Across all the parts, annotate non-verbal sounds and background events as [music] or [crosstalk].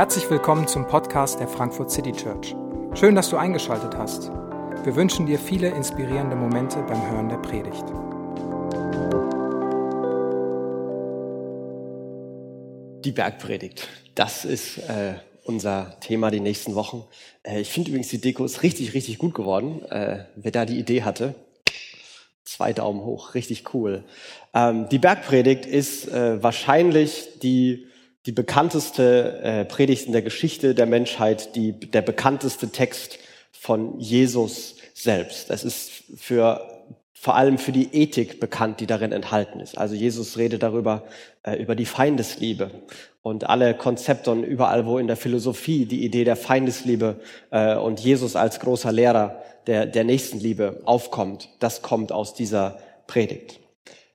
Herzlich willkommen zum Podcast der Frankfurt City Church. Schön, dass du eingeschaltet hast. Wir wünschen dir viele inspirierende Momente beim Hören der Predigt. Die Bergpredigt, das ist äh, unser Thema die nächsten Wochen. Äh, ich finde übrigens, die Deko ist richtig, richtig gut geworden. Äh, wer da die Idee hatte, zwei Daumen hoch, richtig cool. Ähm, die Bergpredigt ist äh, wahrscheinlich die die bekannteste äh, Predigt in der Geschichte der Menschheit, die, der bekannteste Text von Jesus selbst. Es ist für, vor allem für die Ethik bekannt, die darin enthalten ist. Also Jesus redet darüber, äh, über die Feindesliebe und alle Konzepte und überall, wo in der Philosophie die Idee der Feindesliebe äh, und Jesus als großer Lehrer der, der Nächstenliebe aufkommt, das kommt aus dieser Predigt.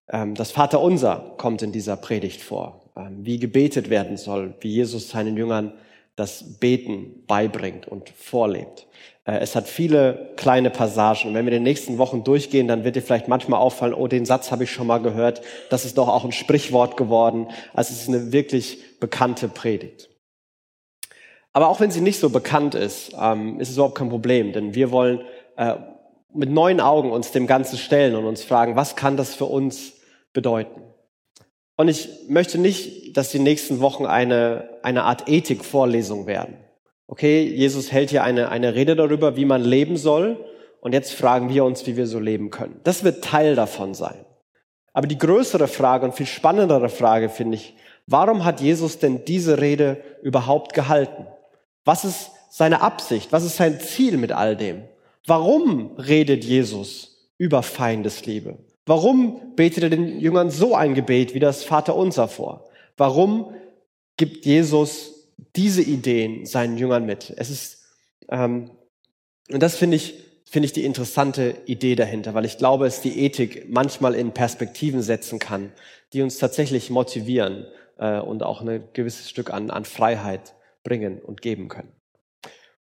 Ähm, das Vaterunser kommt in dieser Predigt vor. Ähm, wie gebetet werden soll, wie Jesus seinen Jüngern das Beten beibringt und vorlebt. Äh, es hat viele kleine Passagen. Wenn wir in den nächsten Wochen durchgehen, dann wird dir vielleicht manchmal auffallen, oh, den Satz habe ich schon mal gehört. Das ist doch auch ein Sprichwort geworden. Also es ist eine wirklich bekannte Predigt. Aber auch wenn sie nicht so bekannt ist, ähm, ist es überhaupt kein Problem, denn wir wollen äh, mit neuen Augen uns dem Ganzen stellen und uns fragen, was kann das für uns bedeuten? Und ich möchte nicht, dass die nächsten Wochen eine, eine Art Ethikvorlesung werden. Okay, Jesus hält hier eine, eine Rede darüber, wie man leben soll. Und jetzt fragen wir uns, wie wir so leben können. Das wird Teil davon sein. Aber die größere Frage und viel spannendere Frage finde ich, warum hat Jesus denn diese Rede überhaupt gehalten? Was ist seine Absicht? Was ist sein Ziel mit all dem? Warum redet Jesus über Feindesliebe? Warum betet er den Jüngern so ein Gebet wie das Vaterunser vor? Warum gibt Jesus diese Ideen seinen Jüngern mit? Es ist, ähm, und das finde ich, finde ich die interessante Idee dahinter, weil ich glaube, es die Ethik manchmal in Perspektiven setzen kann, die uns tatsächlich motivieren äh, und auch ein gewisses Stück an, an Freiheit bringen und geben können.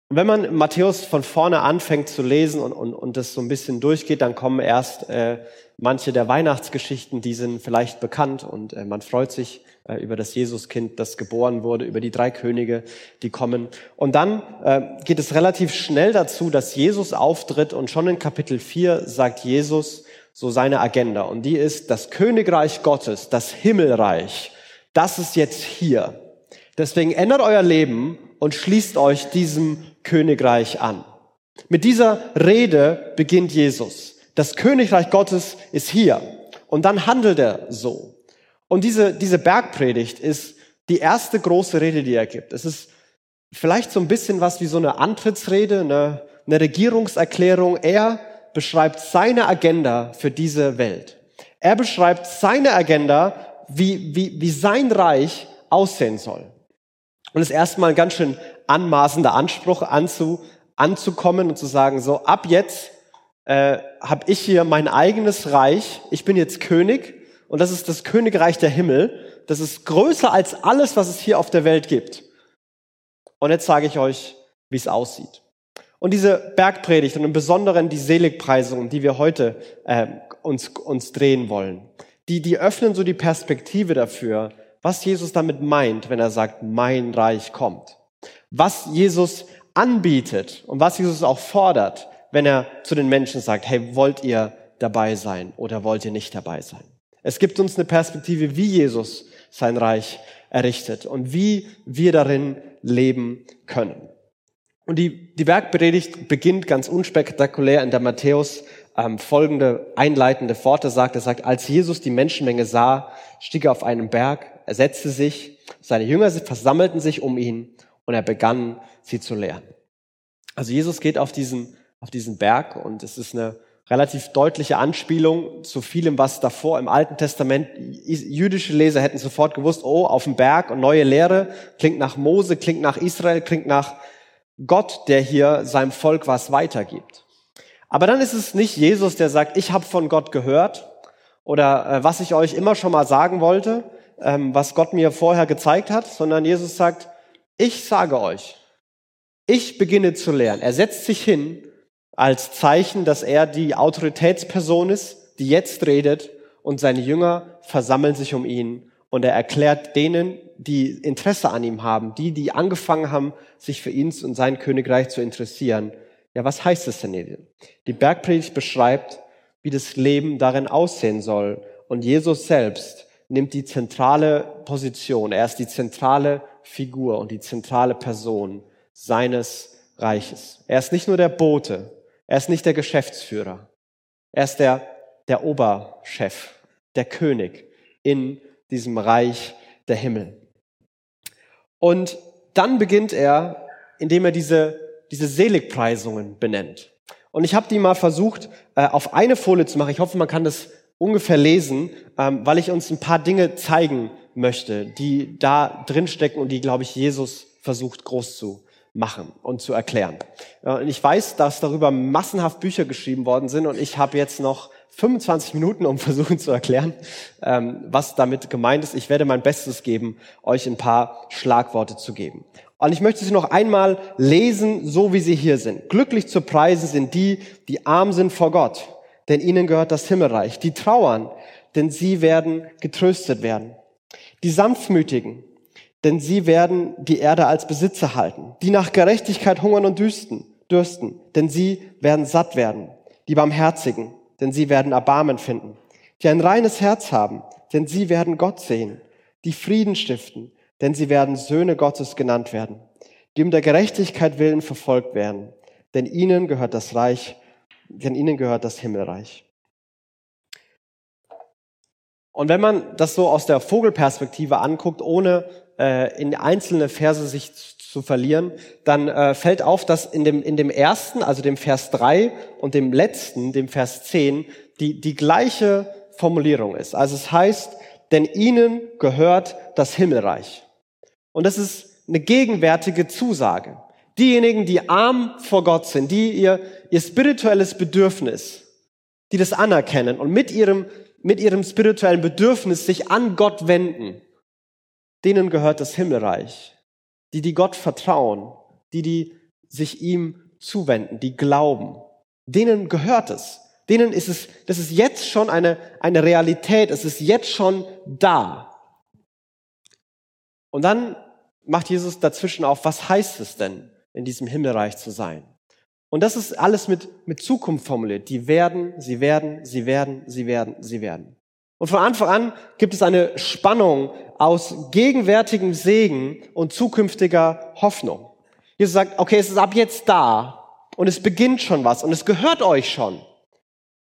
Und wenn man Matthäus von vorne anfängt zu lesen und, und, und das so ein bisschen durchgeht, dann kommen erst äh, manche der Weihnachtsgeschichten, die sind vielleicht bekannt und äh, man freut sich äh, über das Jesuskind, das geboren wurde, über die drei Könige, die kommen. Und dann äh, geht es relativ schnell dazu, dass Jesus auftritt und schon in Kapitel 4 sagt Jesus so seine Agenda. Und die ist das Königreich Gottes, das Himmelreich. Das ist jetzt hier. Deswegen ändert euer Leben und schließt euch diesem Königreich an. Mit dieser Rede beginnt Jesus. Das Königreich Gottes ist hier. Und dann handelt er so. Und diese, diese Bergpredigt ist die erste große Rede, die er gibt. Es ist vielleicht so ein bisschen was wie so eine Antrittsrede, eine, eine Regierungserklärung. Er beschreibt seine Agenda für diese Welt. Er beschreibt seine Agenda, wie, wie, wie sein Reich aussehen soll. Und es ist erstmal ein ganz schön anmaßender Anspruch anzu, anzukommen und zu sagen, so ab jetzt äh, habe ich hier mein eigenes Reich, ich bin jetzt König und das ist das Königreich der Himmel. Das ist größer als alles, was es hier auf der Welt gibt. Und jetzt sage ich euch, wie es aussieht. Und diese Bergpredigt und im Besonderen die Seligpreisungen, die wir heute äh, uns, uns drehen wollen, die, die öffnen so die Perspektive dafür, was Jesus damit meint, wenn er sagt, mein Reich kommt. Was Jesus anbietet und was Jesus auch fordert, wenn er zu den Menschen sagt, hey, wollt ihr dabei sein oder wollt ihr nicht dabei sein? Es gibt uns eine Perspektive, wie Jesus sein Reich errichtet und wie wir darin leben können. Und die, die Bergpredigt beginnt ganz unspektakulär in der Matthäus ähm, folgende einleitende Worte sagt. Er sagt, als Jesus die Menschenmenge sah, stieg er auf einen Berg, er setzte sich, seine Jünger versammelten sich um ihn und er begann, sie zu lehren. Also Jesus geht auf diesen, auf diesen Berg und es ist eine relativ deutliche Anspielung zu vielem, was davor im Alten Testament, jüdische Leser hätten sofort gewusst, oh, auf dem Berg und neue Lehre, klingt nach Mose, klingt nach Israel, klingt nach Gott, der hier seinem Volk was weitergibt. Aber dann ist es nicht Jesus, der sagt, ich habe von Gott gehört oder äh, was ich euch immer schon mal sagen wollte, ähm, was Gott mir vorher gezeigt hat, sondern Jesus sagt, ich sage euch, ich beginne zu lernen. Er setzt sich hin als Zeichen, dass er die Autoritätsperson ist, die jetzt redet und seine Jünger versammeln sich um ihn Und er erklärt denen, die Interesse an ihm haben, die, die angefangen haben, sich für ihn und sein Königreich zu interessieren. Ja, was heißt das denn hier? Die Bergpredigt beschreibt, wie das Leben darin aussehen soll. Und Jesus selbst nimmt die zentrale Position. Er ist die zentrale Figur und die zentrale Person seines Reiches. Er ist nicht nur der Bote. Er ist nicht der Geschäftsführer. Er ist der, der Oberchef, der König in diesem Reich der Himmel. Und dann beginnt er, indem er diese, diese Seligpreisungen benennt. Und ich habe die mal versucht, äh, auf eine Folie zu machen. Ich hoffe, man kann das ungefähr lesen, ähm, weil ich uns ein paar Dinge zeigen möchte, die da drin stecken und die, glaube ich, Jesus versucht groß zu machen und zu erklären. Und ich weiß, dass darüber massenhaft Bücher geschrieben worden sind und ich habe jetzt noch 25 Minuten, um [laughs] versuchen zu erklären, ähm, was damit gemeint ist. Ich werde mein Bestes geben, euch ein paar Schlagworte zu geben. Und ich möchte sie noch einmal lesen, so wie sie hier sind. Glücklich zu preisen sind die, die arm sind vor Gott, denn ihnen gehört das Himmelreich. Die trauern, denn sie werden getröstet werden. Die Sanftmütigen, denn sie werden die Erde als Besitzer halten. Die nach Gerechtigkeit hungern und dürsten, dürsten, denn sie werden satt werden. Die Barmherzigen, denn sie werden Erbarmen finden. Die ein reines Herz haben, denn sie werden Gott sehen. Die Frieden stiften, denn sie werden Söhne Gottes genannt werden. Die um der Gerechtigkeit willen verfolgt werden, denn ihnen gehört das Reich, denn ihnen gehört das Himmelreich. Und wenn man das so aus der Vogelperspektive anguckt, ohne äh, in einzelne Verse sich zu verlieren, dann äh, fällt auf, dass in dem, in dem ersten, also dem Vers 3 und dem letzten, dem Vers 10, die, die gleiche Formulierung ist. Also es heißt, denn ihnen gehört das Himmelreich. Und das ist eine gegenwärtige Zusage. Diejenigen, die arm vor Gott sind, die ihr, ihr spirituelles Bedürfnis, die das anerkennen und mit ihrem, mit ihrem spirituellen Bedürfnis sich an Gott wenden, denen gehört das Himmelreich die, die Gott vertrauen, die, die sich ihm zuwenden, die glauben, denen gehört es. Denen ist es, das ist jetzt schon eine, eine Realität, es ist jetzt schon da. Und dann macht Jesus dazwischen auf, was heißt es denn, in diesem Himmelreich zu sein? Und das ist alles mit, mit Zukunft formuliert. Die werden, sie werden, sie werden, sie werden, sie werden. Und von Anfang an gibt es eine Spannung aus gegenwärtigem Segen und zukünftiger Hoffnung. Jesus sagt, okay, es ist ab jetzt da und es beginnt schon was und es gehört euch schon.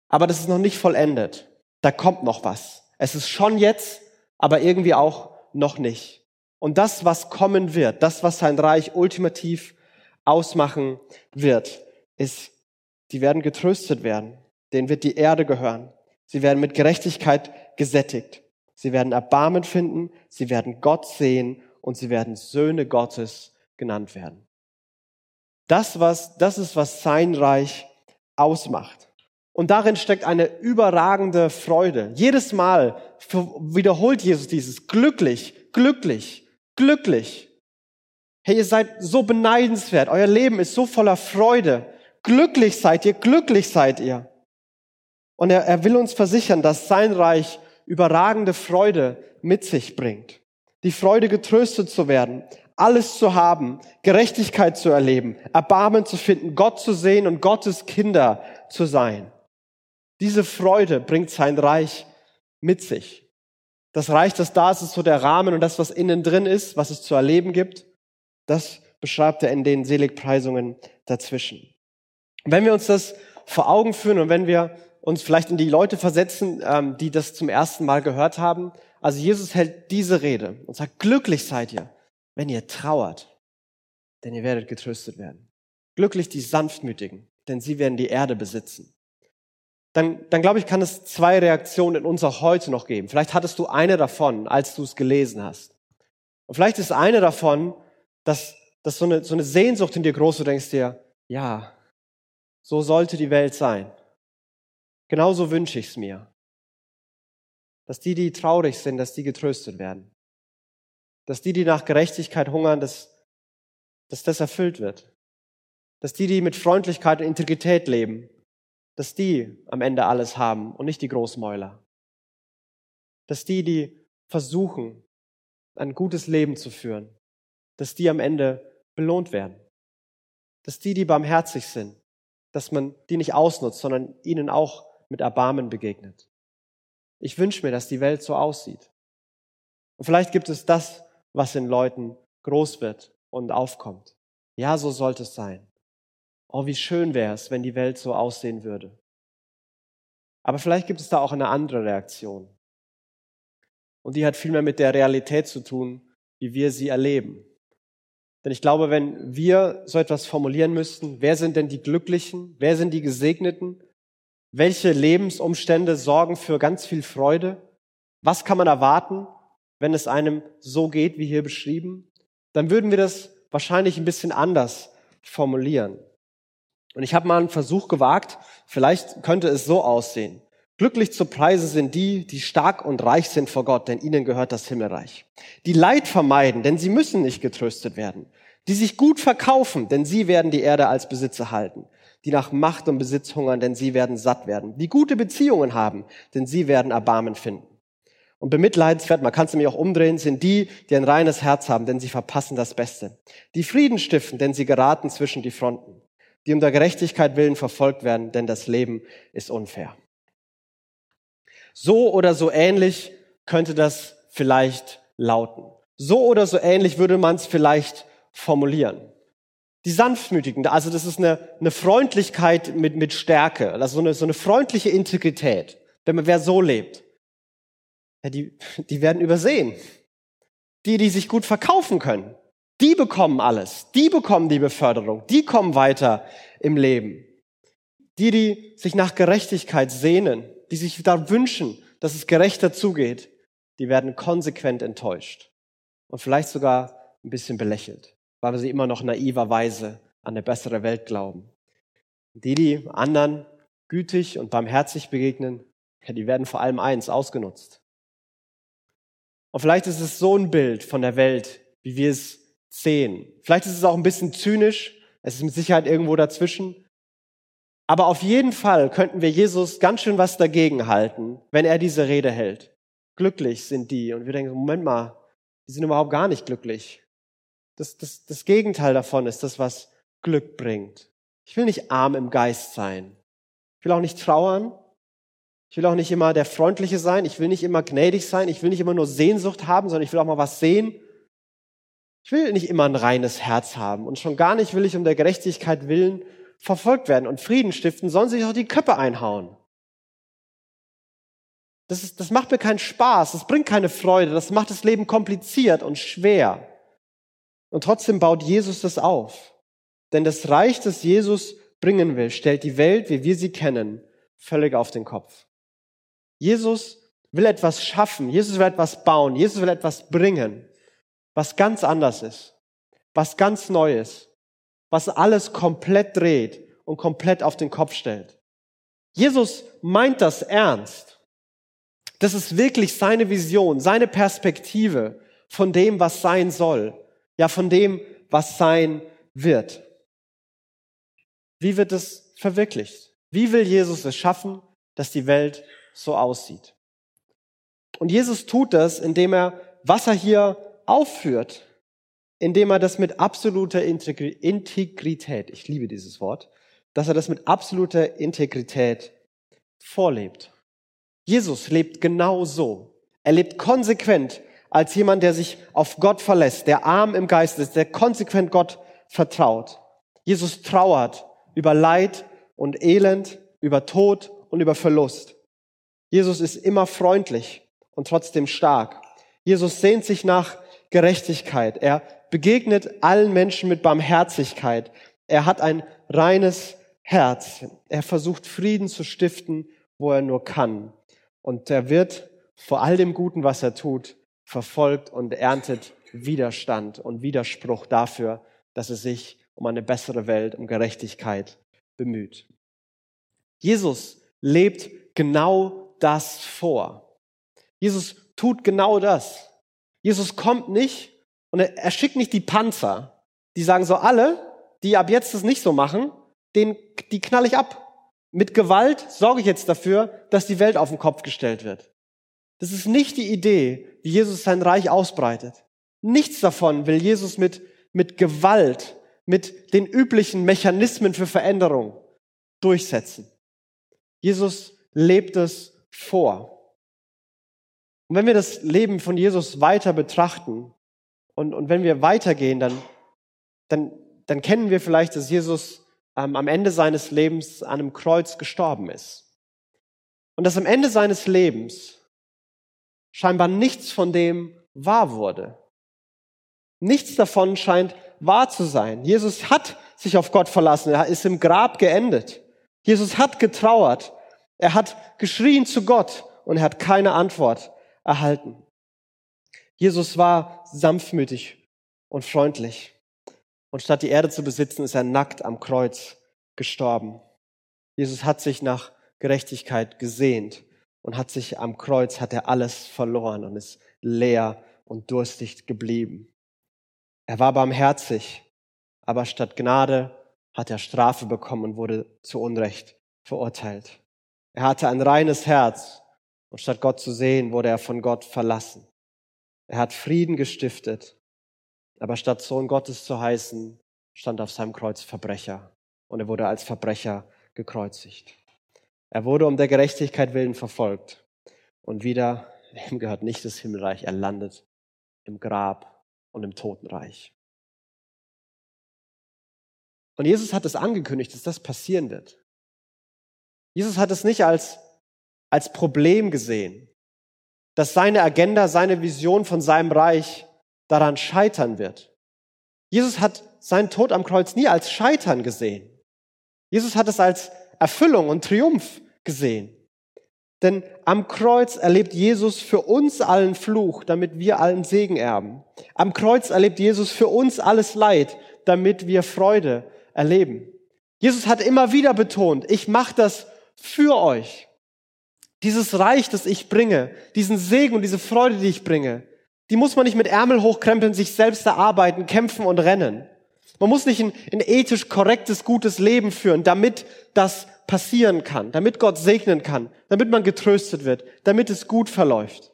Aber das ist noch nicht vollendet. Da kommt noch was. Es ist schon jetzt, aber irgendwie auch noch nicht. Und das, was kommen wird, das, was sein Reich ultimativ ausmachen wird, ist, die werden getröstet werden. Denen wird die Erde gehören. Sie werden mit Gerechtigkeit gesättigt. Sie werden Erbarmen finden, sie werden Gott sehen und sie werden Söhne Gottes genannt werden. Das, was, das ist, was sein Reich ausmacht. Und darin steckt eine überragende Freude. Jedes Mal wiederholt Jesus dieses glücklich, glücklich, glücklich. Hey, ihr seid so beneidenswert. Euer Leben ist so voller Freude. Glücklich seid ihr, glücklich seid ihr. Und er, er will uns versichern, dass sein Reich überragende Freude mit sich bringt. Die Freude, getröstet zu werden, alles zu haben, Gerechtigkeit zu erleben, Erbarmen zu finden, Gott zu sehen und Gottes Kinder zu sein. Diese Freude bringt sein Reich mit sich. Das Reich, das da ist, ist so der Rahmen und das, was innen drin ist, was es zu erleben gibt, das beschreibt er in den Seligpreisungen dazwischen. wenn wir uns das vor Augen führen und wenn wir uns vielleicht in die Leute versetzen, ähm, die das zum ersten Mal gehört haben. Also Jesus hält diese Rede und sagt, glücklich seid ihr, wenn ihr trauert, denn ihr werdet getröstet werden. Glücklich die Sanftmütigen, denn sie werden die Erde besitzen. Dann, dann glaube ich, kann es zwei Reaktionen in uns auch heute noch geben. Vielleicht hattest du eine davon, als du es gelesen hast. Und vielleicht ist eine davon, dass, dass so, eine, so eine Sehnsucht in dir groß, du denkst dir, ja, so sollte die Welt sein. Genauso wünsche ich es mir. Dass die, die traurig sind, dass die getröstet werden. Dass die, die nach Gerechtigkeit hungern, dass, dass das erfüllt wird. Dass die, die mit Freundlichkeit und Integrität leben, dass die am Ende alles haben und nicht die Großmäuler. Dass die, die versuchen, ein gutes Leben zu führen, dass die am Ende belohnt werden. Dass die, die barmherzig sind, dass man die nicht ausnutzt, sondern ihnen auch mit Erbarmen begegnet. Ich wünsche mir, dass die Welt so aussieht. Und vielleicht gibt es das, was in Leuten groß wird und aufkommt. Ja, so sollte es sein. Oh, wie schön wäre es, wenn die Welt so aussehen würde. Aber vielleicht gibt es da auch eine andere Reaktion. Und die hat viel mehr mit der Realität zu tun, wie wir sie erleben. Denn ich glaube, wenn wir so etwas formulieren müssten, wer sind denn die Glücklichen? Wer sind die Gesegneten? Welche Lebensumstände sorgen für ganz viel Freude? Was kann man erwarten, wenn es einem so geht, wie hier beschrieben? Dann würden wir das wahrscheinlich ein bisschen anders formulieren. Und ich habe mal einen Versuch gewagt, vielleicht könnte es so aussehen. Glücklich zu preisen sind die, die stark und reich sind vor Gott, denn ihnen gehört das Himmelreich. Die Leid vermeiden, denn sie müssen nicht getröstet werden. Die sich gut verkaufen, denn sie werden die Erde als Besitzer halten. Die nach Macht und Besitz hungern, denn sie werden satt werden. Die gute Beziehungen haben, denn sie werden Erbarmen finden. Und bemitleidenswert, man kann es nämlich auch umdrehen, sind die, die ein reines Herz haben, denn sie verpassen das Beste. Die Frieden stiften, denn sie geraten zwischen die Fronten. Die um der Gerechtigkeit willen verfolgt werden, denn das Leben ist unfair. So oder so ähnlich könnte das vielleicht lauten. So oder so ähnlich würde man es vielleicht formulieren. Die Sanftmütigen, also das ist eine, eine Freundlichkeit mit, mit Stärke, also so eine, so eine freundliche Integrität. Wenn man wer so lebt, ja, die, die werden übersehen. Die, die sich gut verkaufen können, die bekommen alles. Die bekommen die Beförderung. Die kommen weiter im Leben. Die, die sich nach Gerechtigkeit sehnen, die sich da wünschen, dass es gerechter zugeht, die werden konsequent enttäuscht und vielleicht sogar ein bisschen belächelt, weil sie immer noch naiverweise an eine bessere Welt glauben. Die, die anderen gütig und barmherzig begegnen, die werden vor allem eins ausgenutzt. Und vielleicht ist es so ein Bild von der Welt, wie wir es sehen. Vielleicht ist es auch ein bisschen zynisch, es ist mit Sicherheit irgendwo dazwischen, aber auf jeden Fall könnten wir Jesus ganz schön was dagegen halten, wenn er diese Rede hält. Glücklich sind die. Und wir denken, Moment mal, die sind überhaupt gar nicht glücklich. Das, das, das Gegenteil davon ist das, was Glück bringt. Ich will nicht arm im Geist sein. Ich will auch nicht trauern. Ich will auch nicht immer der Freundliche sein. Ich will nicht immer gnädig sein. Ich will nicht immer nur Sehnsucht haben, sondern ich will auch mal was sehen. Ich will nicht immer ein reines Herz haben. Und schon gar nicht will ich um der Gerechtigkeit willen verfolgt werden und Frieden stiften, sollen sich auch die Köpfe einhauen. Das, ist, das macht mir keinen Spaß, das bringt keine Freude, das macht das Leben kompliziert und schwer. Und trotzdem baut Jesus das auf. Denn das Reich, das Jesus bringen will, stellt die Welt, wie wir sie kennen, völlig auf den Kopf. Jesus will etwas schaffen, Jesus will etwas bauen, Jesus will etwas bringen, was ganz anders ist, was ganz neu ist was alles komplett dreht und komplett auf den Kopf stellt. Jesus meint das ernst. Das ist wirklich seine Vision, seine Perspektive von dem, was sein soll. Ja, von dem, was sein wird. Wie wird es verwirklicht? Wie will Jesus es schaffen, dass die Welt so aussieht? Und Jesus tut das, indem er, was er hier aufführt, indem er das mit absoluter Integrität, ich liebe dieses Wort, dass er das mit absoluter Integrität vorlebt. Jesus lebt genau so. Er lebt konsequent als jemand, der sich auf Gott verlässt, der arm im Geist ist, der konsequent Gott vertraut. Jesus trauert über Leid und Elend, über Tod und über Verlust. Jesus ist immer freundlich und trotzdem stark. Jesus sehnt sich nach Gerechtigkeit. Er begegnet allen Menschen mit Barmherzigkeit. Er hat ein reines Herz. Er versucht Frieden zu stiften, wo er nur kann. Und er wird vor all dem Guten, was er tut, verfolgt und erntet Widerstand und Widerspruch dafür, dass er sich um eine bessere Welt, um Gerechtigkeit bemüht. Jesus lebt genau das vor. Jesus tut genau das. Jesus kommt nicht und er, er schickt nicht die Panzer, die sagen so, alle, die ab jetzt das nicht so machen, den, die knall ich ab. Mit Gewalt sorge ich jetzt dafür, dass die Welt auf den Kopf gestellt wird. Das ist nicht die Idee, wie Jesus sein Reich ausbreitet. Nichts davon will Jesus mit, mit Gewalt, mit den üblichen Mechanismen für Veränderung durchsetzen. Jesus lebt es vor. Und wenn wir das Leben von Jesus weiter betrachten und, und wenn wir weitergehen, dann, dann, dann kennen wir vielleicht, dass Jesus ähm, am Ende seines Lebens an einem Kreuz gestorben ist. Und dass am Ende seines Lebens scheinbar nichts von dem wahr wurde. Nichts davon scheint wahr zu sein. Jesus hat sich auf Gott verlassen. Er ist im Grab geendet. Jesus hat getrauert. Er hat geschrien zu Gott und er hat keine Antwort erhalten. Jesus war sanftmütig und freundlich. Und statt die Erde zu besitzen, ist er nackt am Kreuz gestorben. Jesus hat sich nach Gerechtigkeit gesehnt und hat sich am Kreuz, hat er alles verloren und ist leer und durstig geblieben. Er war barmherzig, aber statt Gnade hat er Strafe bekommen und wurde zu Unrecht verurteilt. Er hatte ein reines Herz und statt Gott zu sehen, wurde er von Gott verlassen. Er hat Frieden gestiftet, aber statt Sohn Gottes zu heißen, stand auf seinem Kreuz Verbrecher und er wurde als Verbrecher gekreuzigt. Er wurde um der Gerechtigkeit willen verfolgt und wieder, [laughs] ihm gehört nicht das Himmelreich, er landet im Grab und im Totenreich. Und Jesus hat es angekündigt, dass das passieren wird. Jesus hat es nicht als, als Problem gesehen, dass seine Agenda, seine Vision von seinem Reich daran scheitern wird. Jesus hat seinen Tod am Kreuz nie als Scheitern gesehen. Jesus hat es als Erfüllung und Triumph gesehen. Denn am Kreuz erlebt Jesus für uns allen Fluch, damit wir allen Segen erben. Am Kreuz erlebt Jesus für uns alles Leid, damit wir Freude erleben. Jesus hat immer wieder betont, ich mache das für euch. Dieses Reich, das ich bringe, diesen Segen und diese Freude, die ich bringe, die muss man nicht mit Ärmel hochkrempeln, sich selbst erarbeiten, kämpfen und rennen. Man muss nicht ein, ein ethisch korrektes, gutes Leben führen, damit das passieren kann, damit Gott segnen kann, damit man getröstet wird, damit es gut verläuft.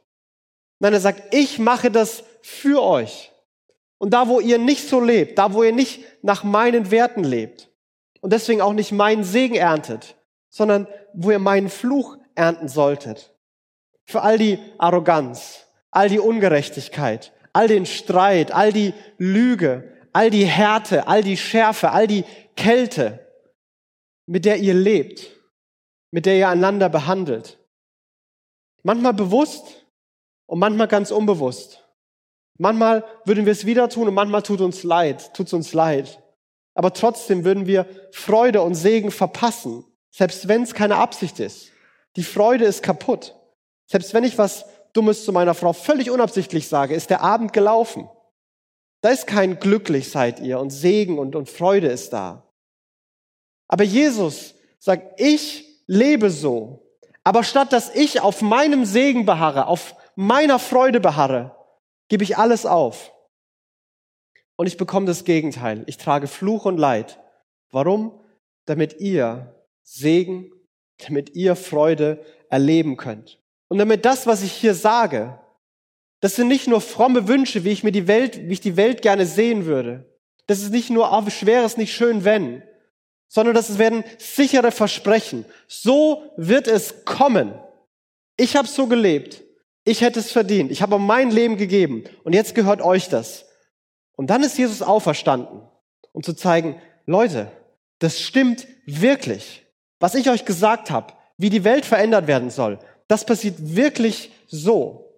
Nein, er sagt, ich mache das für euch. Und da, wo ihr nicht so lebt, da, wo ihr nicht nach meinen Werten lebt und deswegen auch nicht meinen Segen erntet, sondern wo ihr meinen Fluch ernten solltet. Für all die Arroganz, all die Ungerechtigkeit, all den Streit, all die Lüge, all die Härte, all die Schärfe, all die Kälte, mit der ihr lebt, mit der ihr einander behandelt. Manchmal bewusst und manchmal ganz unbewusst. Manchmal würden wir es wieder tun und manchmal tut uns leid, tut's uns leid. Aber trotzdem würden wir Freude und Segen verpassen, selbst wenn es keine Absicht ist. Die Freude ist kaputt. Selbst wenn ich was Dummes zu meiner Frau völlig unabsichtlich sage, ist der Abend gelaufen. Da ist kein glücklich seid ihr und Segen und, und Freude ist da. Aber Jesus sagt, ich lebe so. Aber statt dass ich auf meinem Segen beharre, auf meiner Freude beharre, gebe ich alles auf. Und ich bekomme das Gegenteil. Ich trage Fluch und Leid. Warum? Damit ihr Segen, damit ihr Freude erleben könnt. Und damit das, was ich hier sage, das sind nicht nur fromme Wünsche, wie ich mir die Welt, wie ich die Welt gerne sehen würde. Das ist nicht nur auf schweres, nicht schön, wenn, sondern das werden sichere Versprechen. So wird es kommen. Ich habe so gelebt. Ich hätte es verdient. Ich habe mein Leben gegeben. Und jetzt gehört euch das. Und dann ist Jesus auferstanden, um zu zeigen, Leute, das stimmt wirklich. Was ich euch gesagt habe, wie die Welt verändert werden soll, das passiert wirklich so.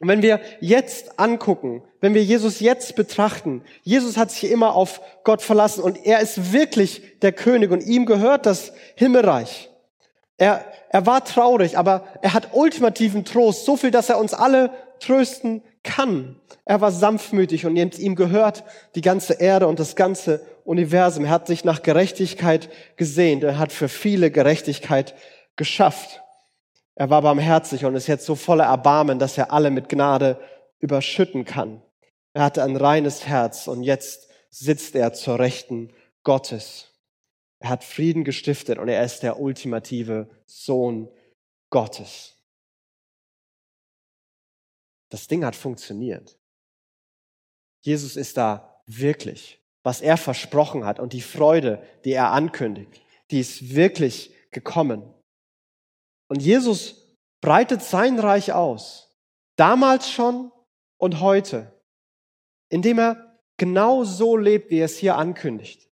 Und wenn wir jetzt angucken, wenn wir Jesus jetzt betrachten, Jesus hat sich immer auf Gott verlassen und er ist wirklich der König und ihm gehört das Himmelreich. Er, er war traurig, aber er hat ultimativen Trost, so viel, dass er uns alle trösten kann. Er war sanftmütig und ihm gehört die ganze Erde und das ganze Universum. Er hat sich nach Gerechtigkeit gesehnt. Er hat für viele Gerechtigkeit geschafft. Er war barmherzig und ist jetzt so voller Erbarmen, dass er alle mit Gnade überschütten kann. Er hatte ein reines Herz und jetzt sitzt er zur Rechten Gottes. Er hat Frieden gestiftet und er ist der ultimative Sohn Gottes. das Ding hat funktioniert. Jesus ist da wirklich. Was er versprochen hat und die Freude, die er ankündigt, die ist wirklich gekommen. Und Jesus breitet sein Reich aus. Damals schon und heute. Indem er genau so lebt, wie er es hier ankündigt.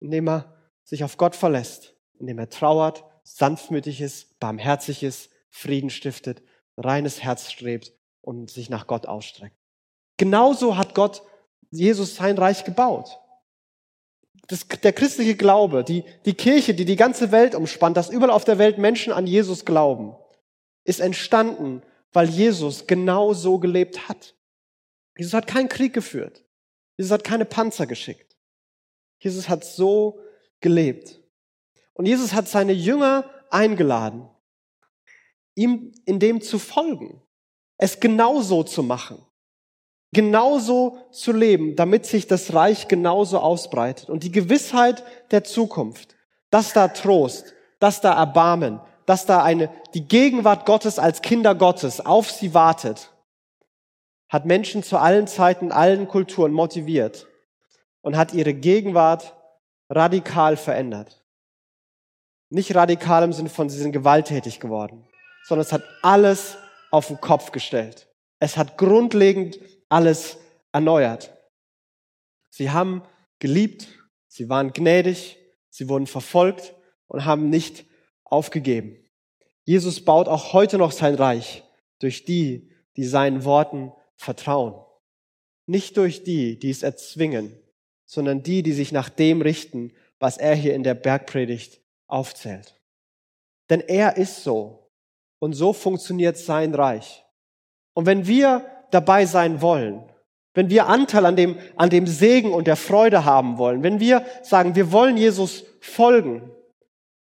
Indem er sich auf Gott verlässt. Indem er trauert, sanftmütig ist, barmherzig ist, Frieden stiftet, reines Herz strebt und sich nach Gott ausstreckt. Genauso hat Gott Jesus sein Reich gebaut. Das, der christliche Glaube, die, die Kirche, die die ganze Welt umspannt, dass überall auf der Welt Menschen an Jesus glauben, ist entstanden, weil Jesus genau so gelebt hat. Jesus hat keinen Krieg geführt. Jesus hat keine Panzer geschickt. Jesus hat so gelebt. Und Jesus hat seine Jünger eingeladen, ihm in dem zu folgen, es genauso zu machen, genauso zu leben, damit sich das Reich genauso ausbreitet. Und die Gewissheit der Zukunft, dass da Trost, dass da Erbarmen, dass da eine, die Gegenwart Gottes als Kinder Gottes auf sie wartet, hat Menschen zu allen Zeiten, allen Kulturen motiviert und hat ihre Gegenwart radikal verändert. Nicht radikal im Sinne von, sie sind gewalttätig geworden, sondern es hat alles auf den Kopf gestellt. Es hat grundlegend alles erneuert. Sie haben geliebt, sie waren gnädig, sie wurden verfolgt und haben nicht aufgegeben. Jesus baut auch heute noch sein Reich durch die, die seinen Worten vertrauen. Nicht durch die, die es erzwingen, sondern die, die sich nach dem richten, was er hier in der Bergpredigt aufzählt. Denn er ist so und so funktioniert sein Reich. Und wenn wir dabei sein wollen, wenn wir Anteil an dem, an dem Segen und der Freude haben wollen, wenn wir sagen, wir wollen Jesus folgen,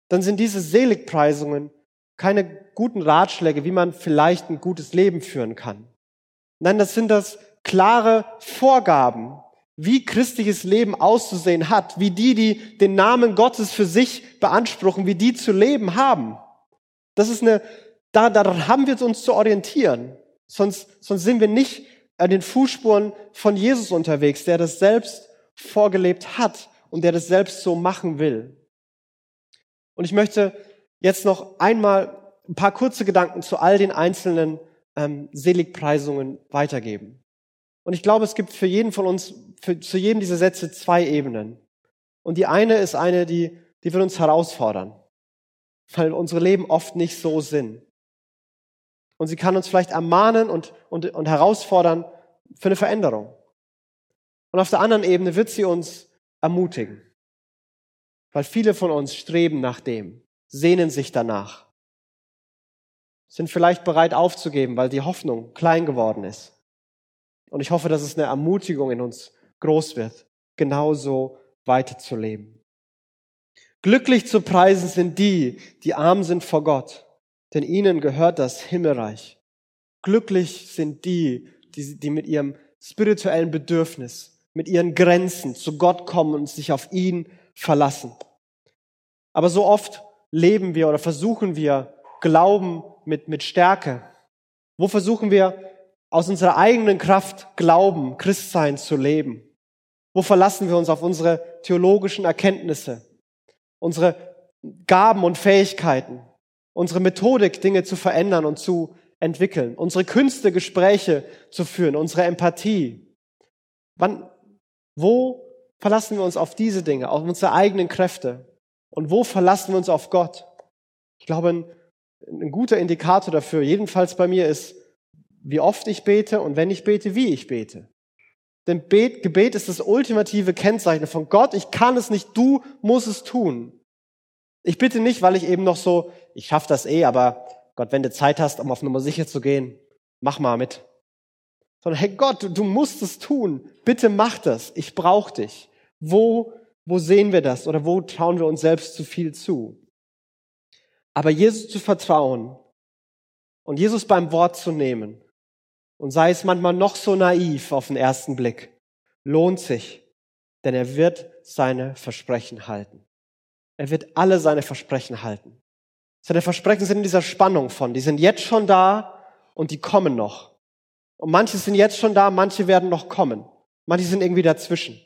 dann sind diese Seligpreisungen keine guten Ratschläge, wie man vielleicht ein gutes Leben führen kann. Nein, das sind das klare Vorgaben, wie christliches Leben auszusehen hat, wie die, die den Namen Gottes für sich beanspruchen, wie die zu leben haben. Das ist eine, da, daran haben wir uns zu orientieren. Sonst, sonst sind wir nicht an den Fußspuren von Jesus unterwegs, der das selbst vorgelebt hat und der das selbst so machen will. Und ich möchte jetzt noch einmal ein paar kurze Gedanken zu all den einzelnen ähm, Seligpreisungen weitergeben. Und ich glaube, es gibt für jeden von uns, für, zu jedem dieser Sätze zwei Ebenen. Und die eine ist eine, die, die will uns herausfordern, weil unsere Leben oft nicht so sind. Und sie kann uns vielleicht ermahnen und, und, und herausfordern für eine Veränderung. Und auf der anderen Ebene wird sie uns ermutigen. Weil viele von uns streben nach dem, sehnen sich danach, sind vielleicht bereit aufzugeben, weil die Hoffnung klein geworden ist. Und ich hoffe, dass es eine Ermutigung in uns groß wird, genauso weiterzuleben. Glücklich zu preisen sind die, die arm sind vor Gott, denn ihnen gehört das Himmelreich. Glücklich sind die, die, die mit ihrem spirituellen Bedürfnis, mit ihren Grenzen zu Gott kommen und sich auf ihn verlassen. Aber so oft leben wir oder versuchen wir Glauben mit, mit Stärke. Wo versuchen wir aus unserer eigenen Kraft Glauben, Christsein zu leben? Wo verlassen wir uns auf unsere theologischen Erkenntnisse, unsere Gaben und Fähigkeiten? Unsere Methodik, Dinge zu verändern und zu entwickeln, unsere Künste, Gespräche zu führen, unsere Empathie. Wann, wo verlassen wir uns auf diese Dinge, auf unsere eigenen Kräfte? Und wo verlassen wir uns auf Gott? Ich glaube, ein, ein guter Indikator dafür, jedenfalls bei mir, ist, wie oft ich bete und wenn ich bete, wie ich bete. Denn Bet, Gebet ist das ultimative Kennzeichen von Gott. Ich kann es nicht, du musst es tun. Ich bitte nicht, weil ich eben noch so, ich schaff das eh, aber Gott, wenn du Zeit hast, um auf Nummer sicher zu gehen, mach mal mit. Sondern, hey Gott, du, du musst es tun. Bitte mach das. Ich brauche dich. Wo, wo sehen wir das? Oder wo trauen wir uns selbst zu viel zu? Aber Jesus zu vertrauen und Jesus beim Wort zu nehmen und sei es manchmal noch so naiv auf den ersten Blick, lohnt sich, denn er wird seine Versprechen halten. Er wird alle seine Versprechen halten. Seine Versprechen sind in dieser Spannung von, die sind jetzt schon da und die kommen noch. Und manche sind jetzt schon da, manche werden noch kommen. Manche sind irgendwie dazwischen.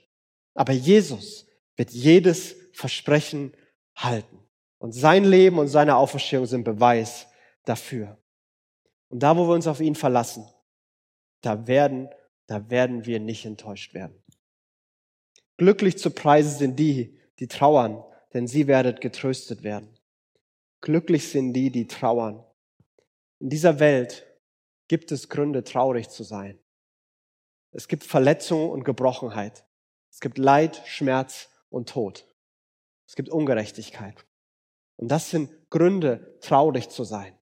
Aber Jesus wird jedes Versprechen halten. Und sein Leben und seine Auferstehung sind Beweis dafür. Und da, wo wir uns auf ihn verlassen, da werden, da werden wir nicht enttäuscht werden. Glücklich zu preisen sind die, die trauern, denn sie werdet getröstet werden. Glücklich sind die, die trauern. In dieser Welt gibt es Gründe, traurig zu sein. Es gibt Verletzung und Gebrochenheit. Es gibt Leid, Schmerz und Tod. Es gibt Ungerechtigkeit. Und das sind Gründe, traurig zu sein.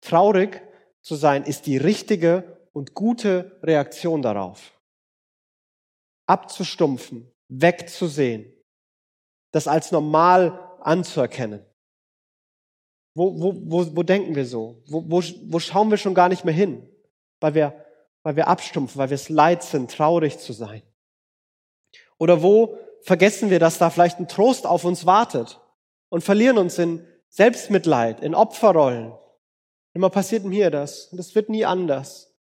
Traurig zu sein ist die richtige und gute Reaktion darauf. Abzustumpfen, wegzusehen, das als normal anzuerkennen. Wo, wo, wo, wo denken wir so? Wo, wo, wo schauen wir schon gar nicht mehr hin? Weil wir, weil wir abstumpfen, weil wir es leid sind, traurig zu sein. Oder wo vergessen wir, dass da vielleicht ein Trost auf uns wartet und verlieren uns in Selbstmitleid, in Opferrollen. Immer passiert mir das. Das wird nie anders.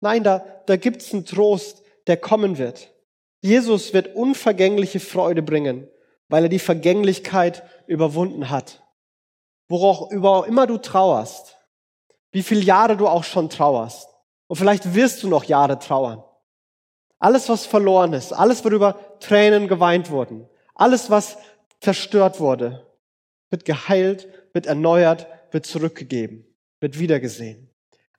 Nein, da, da gibt's einen Trost, der kommen wird. Jesus wird unvergängliche Freude bringen, weil er die Vergänglichkeit überwunden hat. Worauf immer du trauerst, wie viele Jahre du auch schon trauerst, und vielleicht wirst du noch Jahre trauern. Alles, was verloren ist, alles, worüber Tränen geweint wurden, alles, was zerstört wurde, wird geheilt, wird erneuert, wird zurückgegeben, wird wiedergesehen.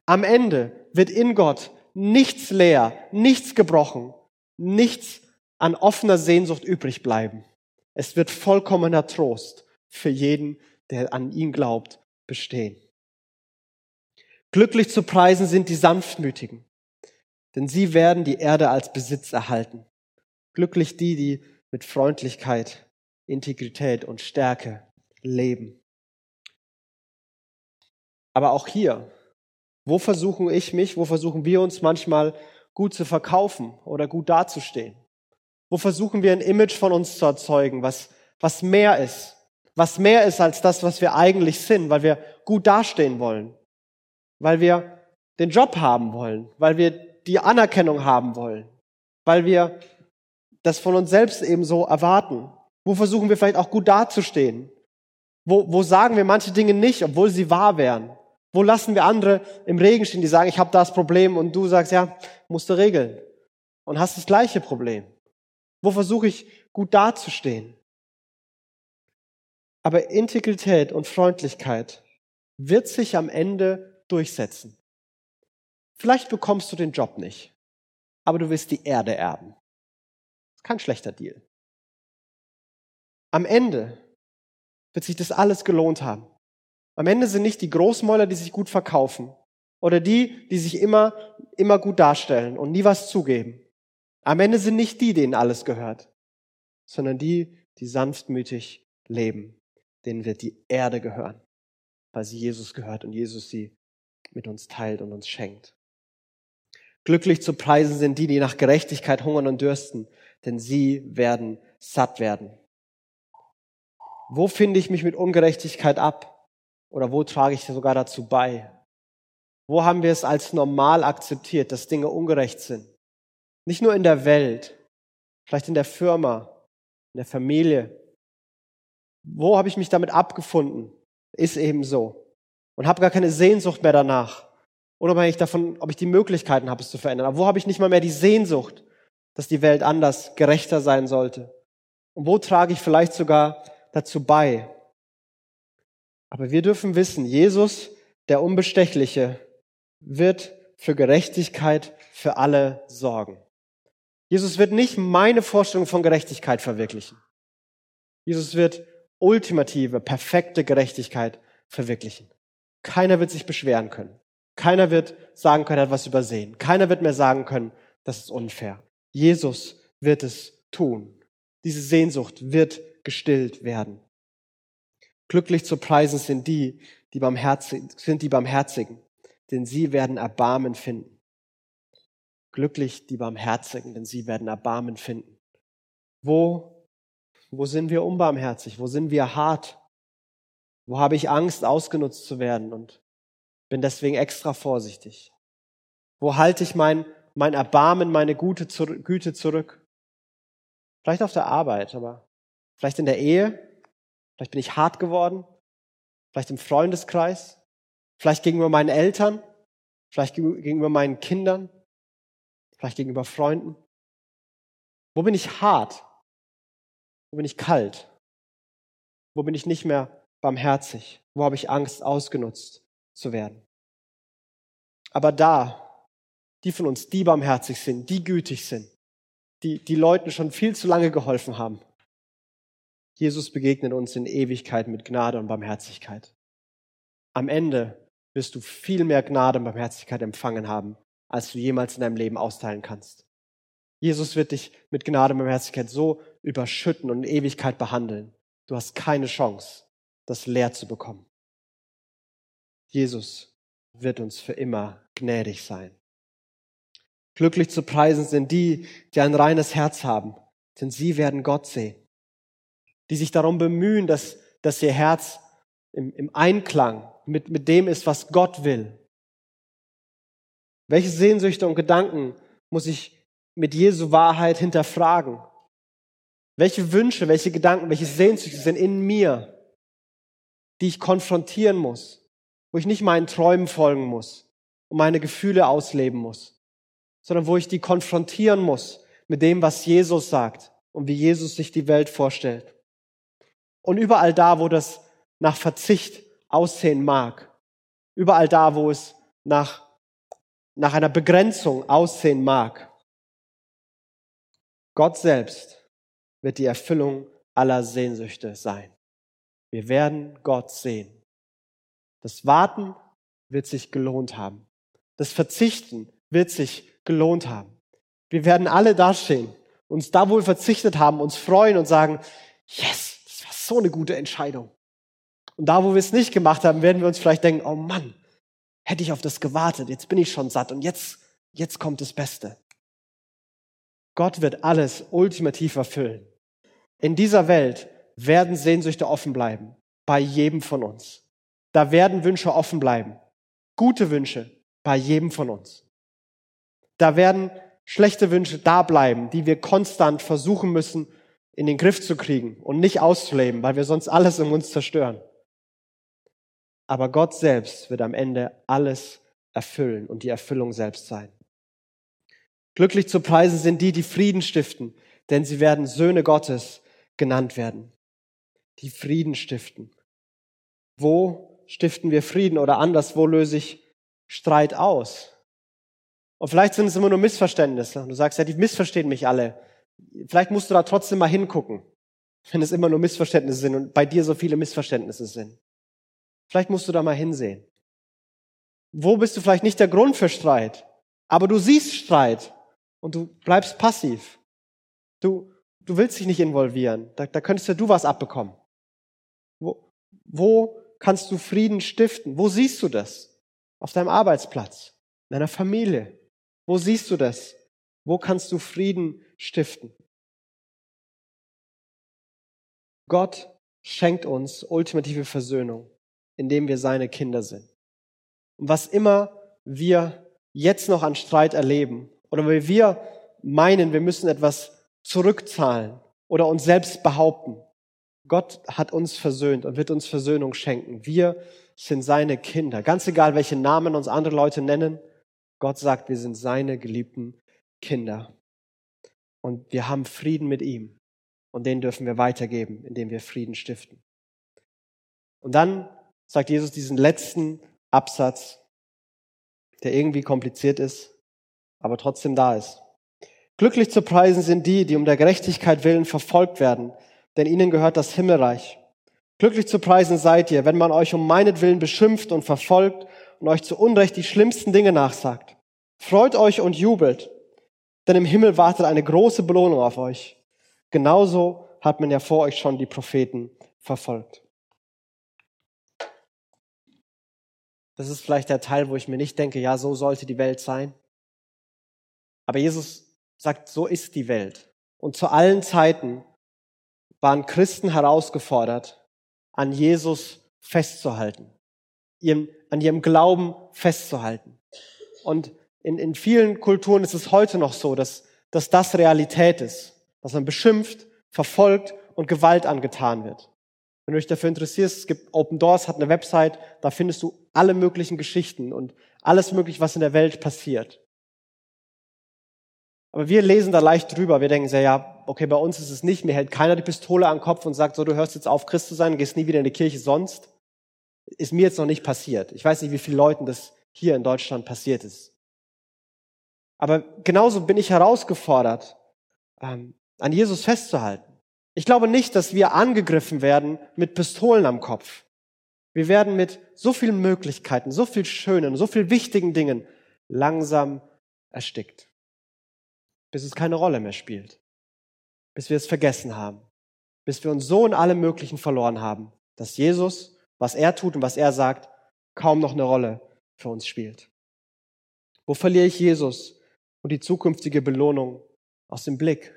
Am Ende wird in Gott nichts leer, nichts gebrochen, nichts an offener Sehnsucht übrig bleiben. Es wird vollkommener Trost für jeden, der an ihn glaubt, bestehen. Glücklich zu preisen sind die Sanftmütigen, denn sie werden die Erde als Besitz erhalten. Glücklich die, die mit Freundlichkeit, Integrität und Stärke leben. Aber auch hier, wo versuchen ich mich, wo versuchen wir uns manchmal gut zu verkaufen oder gut dazustehen? Wo versuchen wir ein Image von uns zu erzeugen, was, was mehr ist, was mehr ist als das, was wir eigentlich sind, weil wir gut dastehen wollen, weil wir den Job haben wollen, weil wir die Anerkennung haben wollen, weil wir das von uns selbst eben so erwarten. Wo versuchen wir vielleicht auch gut dazustehen? Wo, wo sagen wir manche Dinge nicht, obwohl sie wahr wären? Wo lassen wir andere im Regen stehen, die sagen, ich habe das Problem und du sagst, ja, musst du regeln und hast das gleiche Problem? Wo versuche ich gut dazustehen? Aber Integrität und Freundlichkeit wird sich am Ende durchsetzen. Vielleicht bekommst du den Job nicht, aber du wirst die Erde erben. Kein schlechter Deal. Am Ende wird sich das alles gelohnt haben. Am Ende sind nicht die Großmäuler, die sich gut verkaufen oder die, die sich immer, immer gut darstellen und nie was zugeben. Am Ende sind nicht die, denen alles gehört, sondern die, die sanftmütig leben. Denen wird die Erde gehören, weil sie Jesus gehört und Jesus sie mit uns teilt und uns schenkt. Glücklich zu preisen sind die, die nach Gerechtigkeit hungern und dürsten, denn sie werden satt werden. Wo finde ich mich mit Ungerechtigkeit ab? Oder wo trage ich sogar dazu bei? Wo haben wir es als normal akzeptiert, dass Dinge ungerecht sind? Nicht nur in der Welt, vielleicht in der Firma, in der Familie. Wo habe ich mich damit abgefunden? Ist eben so. Und habe gar keine Sehnsucht mehr danach. Unabhängig davon, ob ich die Möglichkeiten habe, es zu verändern. Aber wo habe ich nicht mal mehr die Sehnsucht, dass die Welt anders, gerechter sein sollte? Und wo trage ich vielleicht sogar dazu bei? Aber wir dürfen wissen, Jesus, der Unbestechliche, wird für Gerechtigkeit für alle sorgen. Jesus wird nicht meine Vorstellung von Gerechtigkeit verwirklichen. Jesus wird ultimative, perfekte Gerechtigkeit verwirklichen. Keiner wird sich beschweren können. Keiner wird sagen können, er hat was übersehen. Keiner wird mehr sagen können, das ist unfair. Jesus wird es tun. Diese Sehnsucht wird gestillt werden. Glücklich zu preisen sind die, die barmherzig, sind die Barmherzigen, denn sie werden Erbarmen finden. Glücklich die Barmherzigen, denn sie werden Erbarmen finden. Wo, wo sind wir unbarmherzig? Wo sind wir hart? Wo habe ich Angst, ausgenutzt zu werden und bin deswegen extra vorsichtig? Wo halte ich mein, mein Erbarmen, meine Gute, Güte zurück? Vielleicht auf der Arbeit, aber vielleicht in der Ehe. Vielleicht bin ich hart geworden. Vielleicht im Freundeskreis. Vielleicht gegenüber meinen Eltern. Vielleicht gegenüber meinen Kindern. Vielleicht gegenüber Freunden. Wo bin ich hart? Wo bin ich kalt? Wo bin ich nicht mehr barmherzig? Wo habe ich Angst, ausgenutzt zu werden? Aber da, die von uns, die barmherzig sind, die gütig sind, die, die Leuten schon viel zu lange geholfen haben, Jesus begegnet uns in Ewigkeit mit Gnade und Barmherzigkeit. Am Ende wirst du viel mehr Gnade und Barmherzigkeit empfangen haben, als du jemals in deinem Leben austeilen kannst. Jesus wird dich mit Gnade und Barmherzigkeit so überschütten und in Ewigkeit behandeln. Du hast keine Chance, das leer zu bekommen. Jesus wird uns für immer gnädig sein. Glücklich zu preisen sind die, die ein reines Herz haben, denn sie werden Gott sehen. Die sich darum bemühen, dass, dass ihr Herz im, im Einklang mit, mit dem ist, was Gott will. Welche Sehnsüchte und Gedanken muss ich mit Jesu Wahrheit hinterfragen? Welche Wünsche, welche Gedanken, welche Sehnsüchte sind in mir, die ich konfrontieren muss, wo ich nicht meinen Träumen folgen muss und meine Gefühle ausleben muss, sondern wo ich die konfrontieren muss mit dem, was Jesus sagt und wie Jesus sich die Welt vorstellt. Und überall da, wo das nach Verzicht aussehen mag, überall da, wo es nach, nach einer Begrenzung aussehen mag, Gott selbst wird die Erfüllung aller Sehnsüchte sein. Wir werden Gott sehen. Das Warten wird sich gelohnt haben. Das Verzichten wird sich gelohnt haben. Wir werden alle dastehen, uns da wohl verzichtet haben, uns freuen und sagen, yes, das war so eine gute Entscheidung. Und da, wo wir es nicht gemacht haben, werden wir uns vielleicht denken, oh Mann, hätte ich auf das gewartet, jetzt bin ich schon satt und jetzt, jetzt kommt das Beste. Gott wird alles ultimativ erfüllen. In dieser Welt werden Sehnsüchte offen bleiben, bei jedem von uns. Da werden Wünsche offen bleiben, gute Wünsche bei jedem von uns. Da werden schlechte Wünsche da bleiben, die wir konstant versuchen müssen, in den Griff zu kriegen und nicht auszuleben, weil wir sonst alles um uns zerstören. Aber Gott selbst wird am Ende alles erfüllen und die Erfüllung selbst sein. Glücklich zu preisen sind die, die Frieden stiften, denn sie werden Söhne Gottes genannt werden. Die Frieden stiften. Wo stiften wir Frieden oder anders, wo löse ich Streit aus? Und vielleicht sind es immer nur Missverständnisse. Und du sagst, ja, die missverstehen mich alle. Vielleicht musst du da trotzdem mal hingucken, wenn es immer nur Missverständnisse sind und bei dir so viele Missverständnisse sind. Vielleicht musst du da mal hinsehen. Wo bist du vielleicht nicht der Grund für Streit? Aber du siehst Streit und du bleibst passiv. Du, du willst dich nicht involvieren. Da, da könntest ja du was abbekommen. Wo, wo kannst du Frieden stiften? Wo siehst du das? Auf deinem Arbeitsplatz, in deiner Familie. Wo siehst du das? Wo kannst du Frieden stiften? Gott schenkt uns ultimative Versöhnung, indem wir seine Kinder sind. Und was immer wir jetzt noch an Streit erleben oder weil wir meinen, wir müssen etwas zurückzahlen oder uns selbst behaupten. Gott hat uns versöhnt und wird uns Versöhnung schenken. Wir sind seine Kinder. Ganz egal, welche Namen uns andere Leute nennen. Gott sagt, wir sind seine geliebten Kinder. Und wir haben Frieden mit ihm. Und den dürfen wir weitergeben, indem wir Frieden stiften. Und dann sagt Jesus diesen letzten Absatz, der irgendwie kompliziert ist aber trotzdem da ist. Glücklich zu preisen sind die, die um der Gerechtigkeit willen verfolgt werden, denn ihnen gehört das Himmelreich. Glücklich zu preisen seid ihr, wenn man euch um meinetwillen beschimpft und verfolgt und euch zu Unrecht die schlimmsten Dinge nachsagt. Freut euch und jubelt, denn im Himmel wartet eine große Belohnung auf euch. Genauso hat man ja vor euch schon die Propheten verfolgt. Das ist vielleicht der Teil, wo ich mir nicht denke, ja, so sollte die Welt sein. Aber Jesus sagt, so ist die Welt. Und zu allen Zeiten waren Christen herausgefordert, an Jesus festzuhalten, ihrem, an ihrem Glauben festzuhalten. Und In, in vielen Kulturen ist es heute noch so, dass, dass das Realität ist, dass man beschimpft, verfolgt und Gewalt angetan wird. Wenn du dich dafür interessierst, es gibt Open Doors, hat eine Website, da findest du alle möglichen Geschichten und alles mögliche, was in der Welt passiert. Aber wir lesen da leicht drüber. Wir denken sehr, ja, okay, bei uns ist es nicht. Mir hält keiner die Pistole am Kopf und sagt, so, du hörst jetzt auf, Christ zu sein, gehst nie wieder in die Kirche sonst. Ist mir jetzt noch nicht passiert. Ich weiß nicht, wie vielen Leuten das hier in Deutschland passiert ist. Aber genauso bin ich herausgefordert, ähm, an Jesus festzuhalten. Ich glaube nicht, dass wir angegriffen werden mit Pistolen am Kopf. Wir werden mit so vielen Möglichkeiten, so viel schönen, so viel wichtigen Dingen langsam erstickt. Bis es keine Rolle mehr spielt. Bis wir es vergessen haben. Bis wir uns so in allem Möglichen verloren haben, dass Jesus, was er tut und was er sagt, kaum noch eine Rolle für uns spielt. Wo verliere ich Jesus und die zukünftige Belohnung aus dem Blick?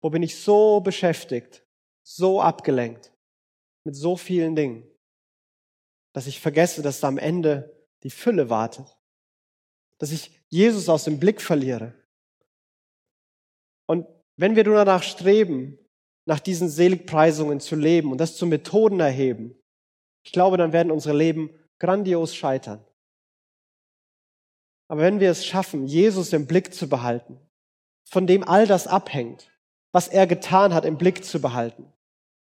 Wo bin ich so beschäftigt, so abgelenkt mit so vielen Dingen, dass ich vergesse, dass da am Ende die Fülle wartet, dass ich Jesus aus dem Blick verliere. Und wenn wir nur danach streben, nach diesen Seligpreisungen zu leben und das zu Methoden erheben, ich glaube, dann werden unsere Leben grandios scheitern. Aber wenn wir es schaffen, Jesus im Blick zu behalten, von dem all das abhängt, was er getan hat, im Blick zu behalten.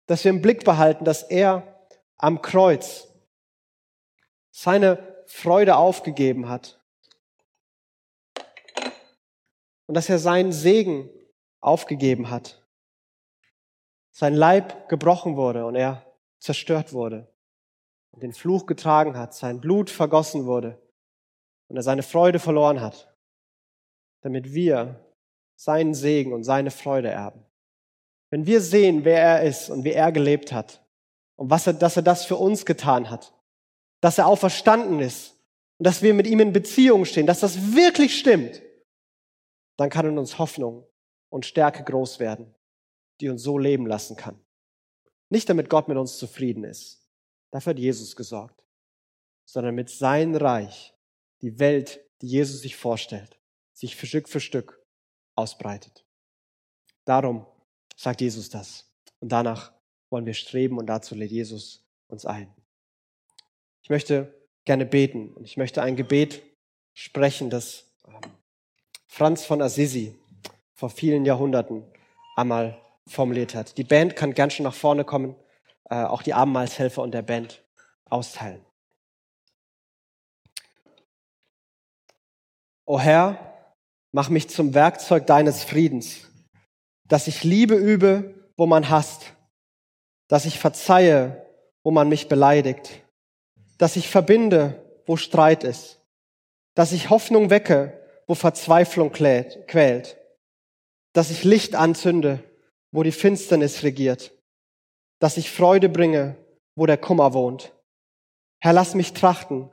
Dass wir im Blick behalten, dass er am Kreuz seine Freude aufgegeben hat. Und dass er seinen Segen aufgegeben hat. Sein Leib gebrochen wurde und er zerstört wurde. Und den Fluch getragen hat, sein Blut vergossen wurde und er seine Freude verloren hat. Damit wir seinen Segen und seine Freude erben. Wenn wir sehen, wer er ist und wie er gelebt hat und was er, dass er das für uns getan hat, dass er auferstanden ist und dass wir mit ihm in Beziehung stehen, dass das wirklich stimmt, dann kann in uns Hoffnung und Stärke groß werden, die uns so leben lassen kann. Nicht damit Gott mit uns zufrieden ist, dafür hat Jesus gesorgt, sondern mit seinem Reich die Welt, die Jesus sich vorstellt, sich für Stück für Stück ausbreitet. Darum sagt Jesus das. Und danach wollen wir streben und dazu lädt Jesus uns ein. Ich möchte gerne beten und ich möchte ein Gebet sprechen, das ähm, Franz von Assisi vor vielen Jahrhunderten einmal formuliert hat. Die Band kann gern schon nach vorne kommen, äh, auch die Abendmahlshelfer und der Band austeilen. O Herr, Mach mich zum Werkzeug deines Friedens, dass ich Liebe übe, wo man hasst, dass ich verzeihe, wo man mich beleidigt, dass ich verbinde, wo Streit ist, dass ich Hoffnung wecke, wo Verzweiflung quält, dass ich Licht anzünde, wo die Finsternis regiert, dass ich Freude bringe, wo der Kummer wohnt. Herr, lass mich trachten,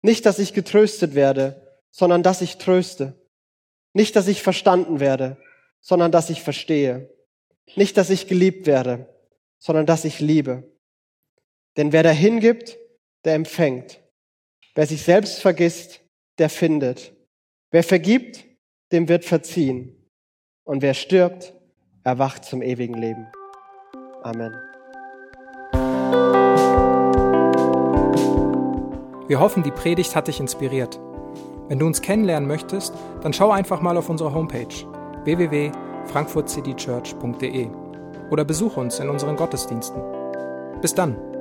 nicht, dass ich getröstet werde, sondern dass ich tröste nicht, dass ich verstanden werde, sondern dass ich verstehe. Nicht, dass ich geliebt werde, sondern dass ich liebe. Denn wer dahin gibt, der empfängt. Wer sich selbst vergisst, der findet. Wer vergibt, dem wird verziehen. Und wer stirbt, erwacht zum ewigen Leben. Amen. Wir hoffen, die Predigt hat dich inspiriert. Wenn du uns kennenlernen möchtest, dann schau einfach mal auf unsere Homepage www.frankfurtcitychurch.de oder besuche uns in unseren Gottesdiensten. Bis dann!